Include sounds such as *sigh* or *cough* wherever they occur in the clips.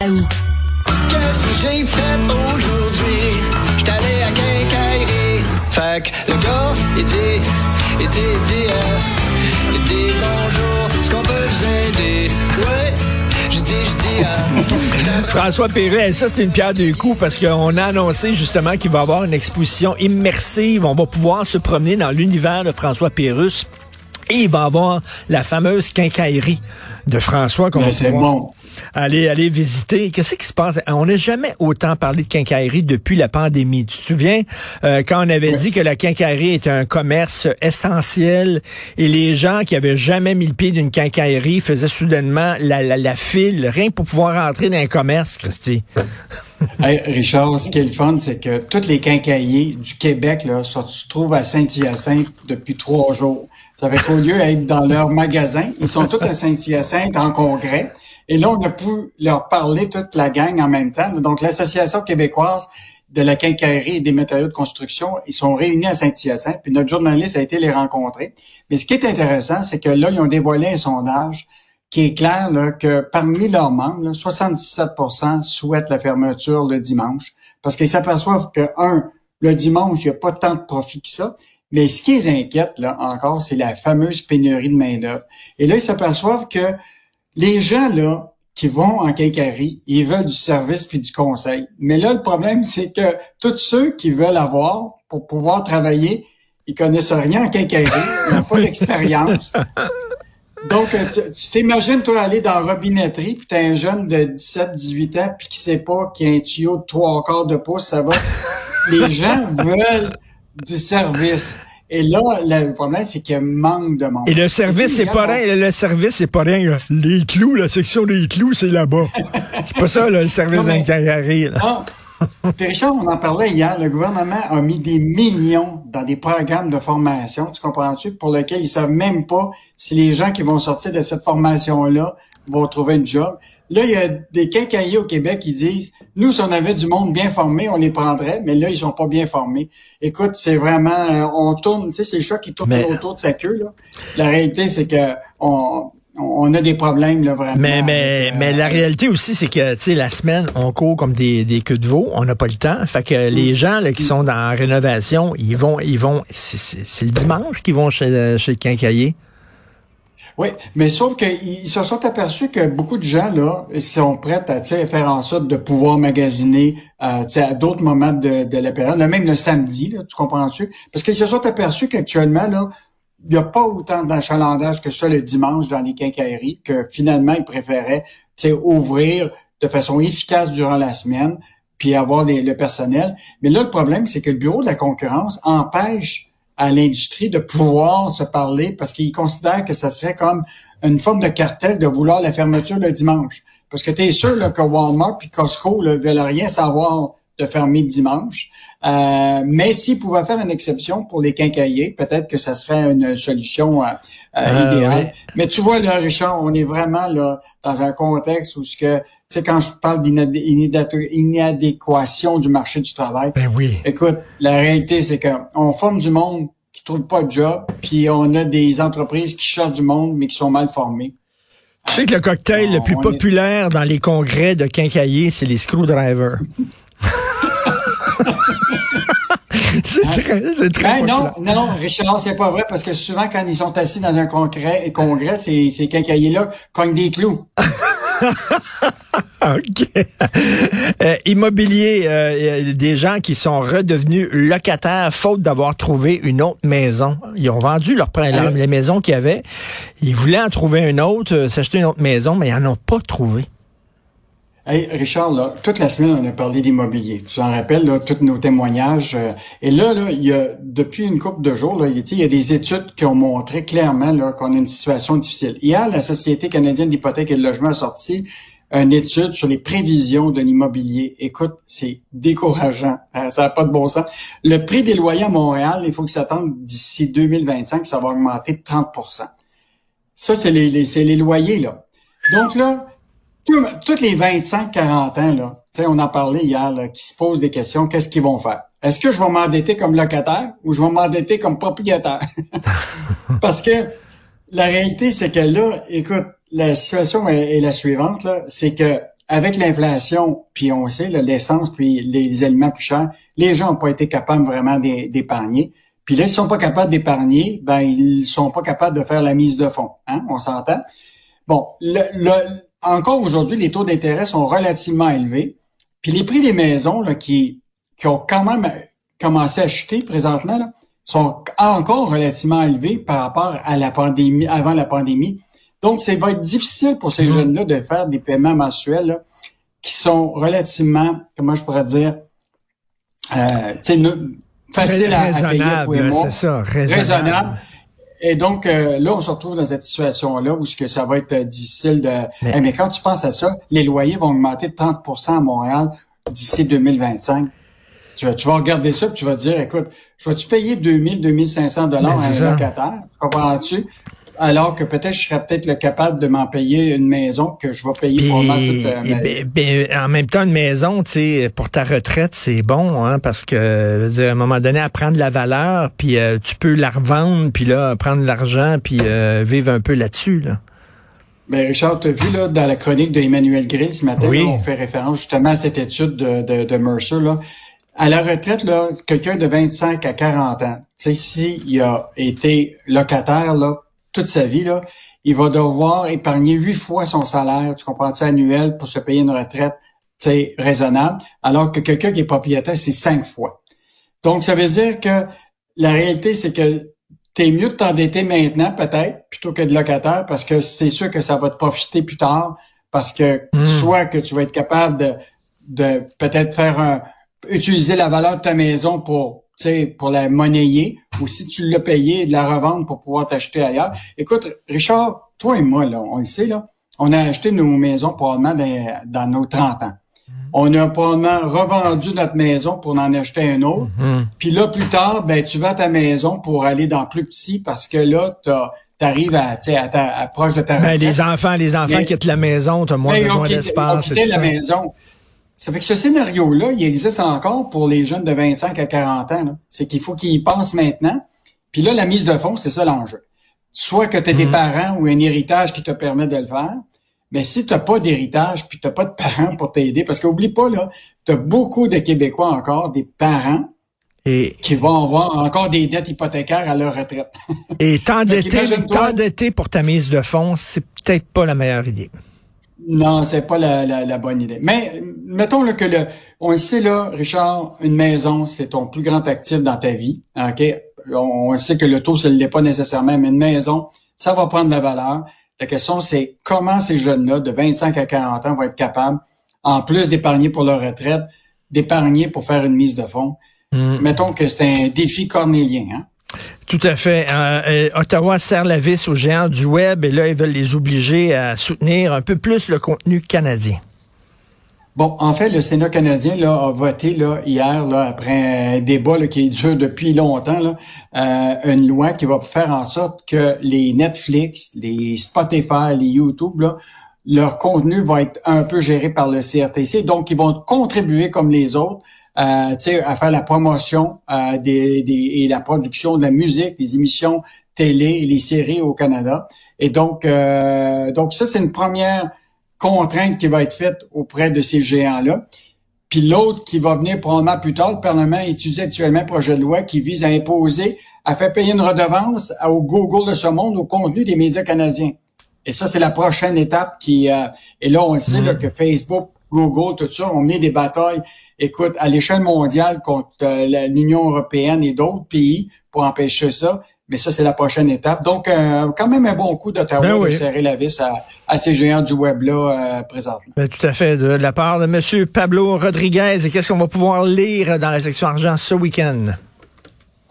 Qu'est-ce que j'ai fait aujourd'hui? J'étais allé à quincaillerie. Fait que le gars, il dit, il dit, il dit, euh, il dit bonjour, est-ce qu'on peut vous aider? Ouais. Je dis, je dis, euh, *laughs* François Perret, ça c'est une pierre deux coups parce qu'on a annoncé justement qu'il va y avoir une exposition immersive. On va pouvoir se promener dans l'univers de François Pérus. Et il va avoir la fameuse quincaillerie de François qu'on va c'est pouvoir bon. aller, aller visiter. Qu'est-ce qui se passe? On n'a jamais autant parlé de quincaillerie depuis la pandémie. Tu te souviens euh, quand on avait dit que la quincaillerie était un commerce essentiel et les gens qui avaient jamais mis le pied d'une quincaillerie faisaient soudainement la, la, la file, rien pour pouvoir entrer dans un commerce, Christy. *laughs* Hey, Richard, ce qui est le fun, c'est que tous les quincailliers du Québec là, se trouvent à Saint-Hyacinthe depuis trois jours. Ça fait qu'au lieu d'être dans leur magasin, ils sont tous à Saint-Hyacinthe en congrès. Et là, on a pu leur parler toute la gang en même temps. Donc, l'Association québécoise de la quincaillerie et des matériaux de construction, ils sont réunis à Saint-Hyacinthe, puis notre journaliste a été les rencontrer. Mais ce qui est intéressant, c'est que là, ils ont dévoilé un sondage qui est clair là, que parmi leurs membres, là, 77% souhaitent la fermeture le dimanche parce qu'ils s'aperçoivent que, un, le dimanche, il n'y a pas tant de profit que ça. Mais ce qui les inquiète, là, encore, c'est la fameuse pénurie de main-d'œuvre. Et là, ils s'aperçoivent que les gens, là, qui vont en quincaillerie, ils veulent du service puis du conseil. Mais là, le problème, c'est que tous ceux qui veulent avoir pour pouvoir travailler, ils connaissent rien en quincaillerie, ils n'ont pas *laughs* d'expérience. Donc, euh, tu tu t'imagines, toi, aller dans la robinetterie, puis t'as un jeune de 17, 18 ans, puis qui sait pas qu'il y a un tuyau de trois quarts de pouce, ça va. *laughs* Les gens veulent du service. Et là, le problème, c'est qu'il manque de monde. Et le service, c'est pas rien. Le service, c'est pas rien. Les clous, la section des clous, c'est là-bas. *laughs* c'est pas ça, là, le service d'un là. Ah. Richard, on en parlait hier, le gouvernement a mis des millions dans des programmes de formation, tu comprends-tu, pour lesquels ils savent même pas si les gens qui vont sortir de cette formation-là vont trouver une job. Là, il y a des quincailliers au Québec qui disent, nous, si on avait du monde bien formé, on les prendrait, mais là, ils sont pas bien formés. Écoute, c'est vraiment, euh, on tourne, tu sais, c'est le chat qui tourne Mais- autour de sa queue, là. La réalité, c'est que on, on a des problèmes, là, vraiment. Mais, mais, euh, mais la réalité aussi, c'est que, tu sais, la semaine, on court comme des, des queues de veau. On n'a pas le temps. Fait que Mm. les gens, là, qui sont dans la rénovation, ils vont, ils vont, c'est- c'est c'est le dimanche qu'ils vont chez, chez le quincailler. Oui, mais sauf qu'ils se sont aperçus que beaucoup de gens là sont prêts à faire en sorte de pouvoir magasiner euh, à d'autres moments de, de la période, là, même le samedi, là, tu comprends-tu? Parce qu'ils se sont aperçus qu'actuellement, là, il n'y a pas autant d'achalandage que ça le dimanche dans les quincailleries, que finalement, ils préféraient ouvrir de façon efficace durant la semaine, puis avoir le personnel. Mais là, le problème, c'est que le Bureau de la concurrence empêche à l'industrie de pouvoir se parler parce qu'ils considèrent que ça serait comme une forme de cartel de vouloir la fermeture le dimanche. Parce que tu sûr là, que Walmart puis Costco ne veulent rien savoir de fermer dimanche. Euh, mais s'ils pouvaient faire une exception pour les quincaillers, peut-être que ça serait une solution euh, euh, Ah, idéale. Mais tu vois, là, Richard, on est vraiment là dans un contexte où ce que, tu sais, quand je parle d'inad- inadé- inadéquation du marché du travail, Ben oui. Écoute, la réalité, c'est qu'on forme du monde qui trouve pas de job, puis on a des entreprises qui cherchent du monde, mais qui sont mal formées. Tu sais que le cocktail le plus est- populaire dans les congrès de quincailler, c'est les screwdrivers. *laughs* c'est très, c'est très Ben non, non, non, Richard, c'est pas vrai, parce que souvent, quand ils sont assis dans un congrès, congrès ces, ces quincailliers-là cognent des clous. *laughs* OK. Euh, immobilier, euh, a des gens qui sont redevenus locataires faute d'avoir trouvé une autre maison. Ils ont vendu leur Alors- les maisons qu'ils avaient. Ils voulaient en trouver une autre, euh, s'acheter une autre maison, mais ils n'en ont pas trouvé. Hey, Richard, là, toute la semaine, on a parlé d'immobilier. Tu t'en rappelles, là, tous nos témoignages. euh, et là, là, il y a, depuis une couple de jours, là, il y a- des études qui ont montré clairement là, qu'on a une situation difficile. Hier, la Société canadienne d'hypothèque et de logement a sorti une étude sur les prévisions de l'immobilier. Écoute, c'est décourageant. Euh, ça n'a pas de bon sens. Le prix des loyers à Montréal, il faut que s'attende d'ici 2025, ça va augmenter de 30% Ça, c'est les, les- c'est les loyers, là. Donc là, toutes les 25-40 ans, là, on en parlait hier, là, qui se posent des questions, qu'est-ce qu'ils vont faire? Est-ce que je vais m'endetter comme locataire ou je vais m'endetter comme propriétaire? *laughs* Parce que la réalité, c'est que là, écoute, la situation est, la suivante, c'est que avec l'inflation, puis on sait, l'essence, puis les aliments plus chers, les gens n'ont pas été capables vraiment d'épargner. Puis là, ils sont pas capables d'épargner, ben ils sont pas capables de faire la mise de fonds. Hein? On s'entend? Bon, le, encore aujourd'hui, les taux d'intérêt sont relativement élevés. Puis les prix des maisons là, qui, qui ont quand même commencé à chuter présentement là, sont encore relativement élevés par rapport à la pandémie, avant la pandémie. Donc, ça va être difficile pour ces mmh. jeunes-là de faire des paiements mensuels qui sont relativement, comment je pourrais dire, euh, facile à, à, payer pour C'est ça, raisonnable. Et donc, euh, là, on se retrouve dans cette situation-là où ce que ça va être euh, difficile de... Mais... quand tu penses à ça, les loyers vont augmenter de 30% à Montréal d'ici 2025. Tu vas, tu vas regarder ça et tu vas te dire, écoute, je vais-tu payer 2000, 2500 dollars à un locataire? Comprends-tu? Alors que peut-être je serais peut-être capable de m'en payer une maison que je vais payer pour toute euh, ma ben, ben, En même temps, une maison, tu sais, pour ta retraite, c'est bon, hein, parce que à un moment donné, elle prend de la valeur, puis euh, tu peux la revendre, puis là, prendre l'argent, puis euh, vivre un peu là-dessus. Là. Ben Richard, tu as vu là, dans la chronique d'Emmanuel Grill ce matin, on fait référence justement à cette étude de, de, de Mercer. Là. À la retraite, là, quelqu'un de 25 à 40 ans, tu sais, s'il a été locataire là, toute sa vie, là, il va devoir épargner huit fois son salaire, tu comprends-tu, annuel pour se payer une retraite, tu sais, raisonnable, alors que quelqu'un qui est propriétaire, c'est cinq fois. Donc, ça veut dire que la réalité, c'est que t'es mieux de t'endetter maintenant, peut-être, plutôt que de locataire, parce que c'est sûr que ça va te profiter plus tard, parce que hmm. soit que tu vas être capable de, de peut-être faire un, utiliser la valeur de ta maison pour pour la monnayer, ou si tu l'as payé, de la revendre pour pouvoir t'acheter ailleurs. Écoute, Richard, toi et moi, là, on le sait, là, on a acheté nos maisons probablement dans, nos 30 ans. On a probablement revendu notre maison pour en acheter un autre. Mm-hmm. Puis là, plus tard, ben, tu vas à ta maison pour aller dans plus petit parce que là, tu arrives à, à, à, proche de ta ben, les enfants, les enfants quittent la maison, tu as moins, ben, d'espace. la maison. Ça fait que ce scénario-là, il existe encore pour les jeunes de 25 à 40 ans. C'est qu'il faut qu'ils y pensent maintenant. Puis là, la mise de fonds, c'est ça l'enjeu. Soit que tu as des mhm. parents ou un héritage qui te permet de le faire, mais si tu n'as pas d'héritage puis tu n'as pas de parents pour t'aider, parce qu'oublie pas, là, tu as beaucoup de Québécois encore, des parents et, qui vont avoir encore des dettes hypothécaires à leur retraite. et t'endetter *laughs* pour ta mise de fonds, c'est peut-être pas la meilleure idée. Non, c'est pas la, la, bonne idée. Mais mettons que le, on le sait là, Richard, une maison, c'est ton plus grand actif dans ta vie. Ok, on, sait que le taux, ce l'est pas nécessairement, mais une maison, ça va prendre de la valeur. La question, c'est comment ces jeunes-là, de 25 à 40 ans, vont être capables, en plus d'épargner pour leur retraite, d'épargner pour faire une mise de fonds. Hmm. Mettons que c'est un défi cornélien. Hein? Tout à fait. Euh, euh, Ottawa serre la vis aux géants du web et là, ils veulent les obliger à soutenir un peu plus le contenu canadien. Bon, en fait, le Sénat canadien là, a voté là, hier, là, après un débat là, qui dure depuis longtemps, là, euh, une loi qui va faire en sorte que les Netflix, les Spotify, les YouTube, là, leur contenu va être un peu géré par le CRTC. Donc, ils vont contribuer comme les autres à faire la promotion euh, des, des, et la production de la musique, des émissions télé et les séries au Canada. Et donc, euh, donc ça, c'est une première contrainte qui va être faite auprès de ces géants-là. Puis l'autre qui va venir probablement plus tard, le Parlement étudie actuellement un projet de loi qui vise à imposer, à faire payer une redevance au Google de ce monde au contenu des médias canadiens. Et ça, c'est la prochaine étape qui... Euh, et là, on sait là, mm. que Facebook, Google, tout ça, ont mis des batailles écoute, à l'échelle mondiale contre euh, l'Union européenne et d'autres pays pour empêcher ça. Mais ça, c'est la prochaine étape. Donc, euh, quand même un bon coup d'Ottawa ben de serrer la vis à, ces géants du web-là euh, présentement. Ben, tout à fait. De la part de M. Pablo Rodriguez, et qu'est-ce qu'on va pouvoir lire dans la section argent ce week-end?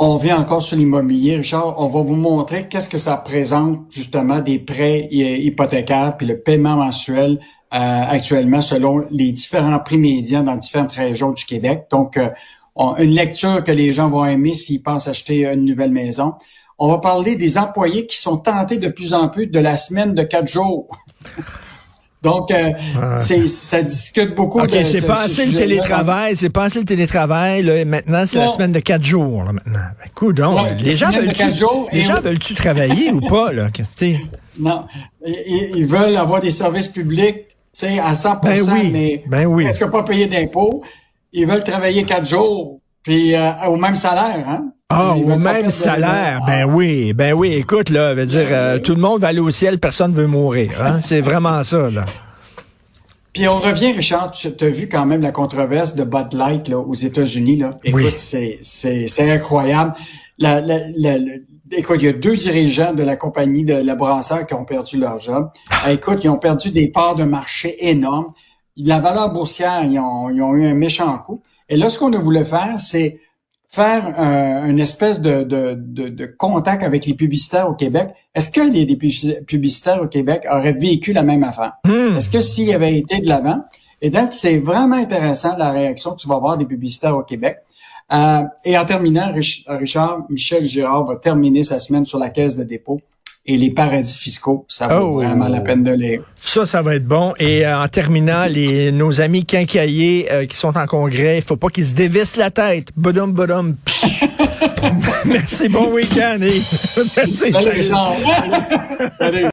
On vient encore sur l'immobilier, Richard. On va vous montrer qu'est-ce que ça représente, justement, des prêts hypothécaires, puis le paiement mensuel euh, actuellement selon les différents prix médians dans différentes régions du Québec. Donc, euh, une lecture que les gens vont aimer s'ils pensent acheter une nouvelle maison. On va parler des employés qui sont tentés de plus en plus de la semaine de quatre jours. *laughs* Donc, euh, c'est, ça discute beaucoup. OK, c'est pas assez le télétravail, c'est pas assez le télétravail. Là, maintenant, c'est la semaine de quatre jours. Là, maintenant. Ben, donc, les, gens veulent-tu, les gens veulent-tu travailler ou pas? Là? *laughs* Non, ils, veulent avoir des services publics sais, à 100 Ben oui, mais ben oui. presque pas payer d'impôts? Ils veulent travailler quatre jours, puis euh, au même salaire, hein? Ah, au même salaire. Ah. Ben oui, ben oui. Écoute, là, veut dire, euh, tout le monde va aller au ciel, personne veut mourir. Hein? *laughs* C'est vraiment ça, là. Puis on revient, Richard, tu as vu quand même la controverse de Bud Light là, aux États-Unis. Là. Écoute, Oui. c'est, c'est, c'est incroyable. La, la, la- la- écoute, il y a deux dirigeants de la compagnie de la brasseur qui ont perdu leur job. *laughs* Écoute, ils ont perdu des parts de marché énormes. La valeur boursière, ils ont, ils ont eu un méchant coup. Et là, ce qu'on a voulu faire, c'est faire euh, une espèce de, de, de, de contact avec les publicitaires au Québec. Est-ce que les, les publici- publicitaires au Québec auraient vécu la même affaire? Hmm. Est-ce que s'il avait été de l'avant? Et donc, c'est vraiment intéressant la réaction que tu vas avoir des publicitaires au Québec. Euh, et en terminant, Rich- Richard, Michel Girard va terminer sa semaine sur la caisse de dépôt et les paradis fiscaux. Ça vaut Oh. vraiment la peine de lire. Ça, ça va être bon. Et euh, en terminant, les, nos amis quincaillers euh, qui sont en congrès, il faut pas qu'ils se dévissent la tête. Bodum, bodum. *laughs* Merci, bon week-end. et- *laughs* Merci, salut. Richard. Salut. *laughs*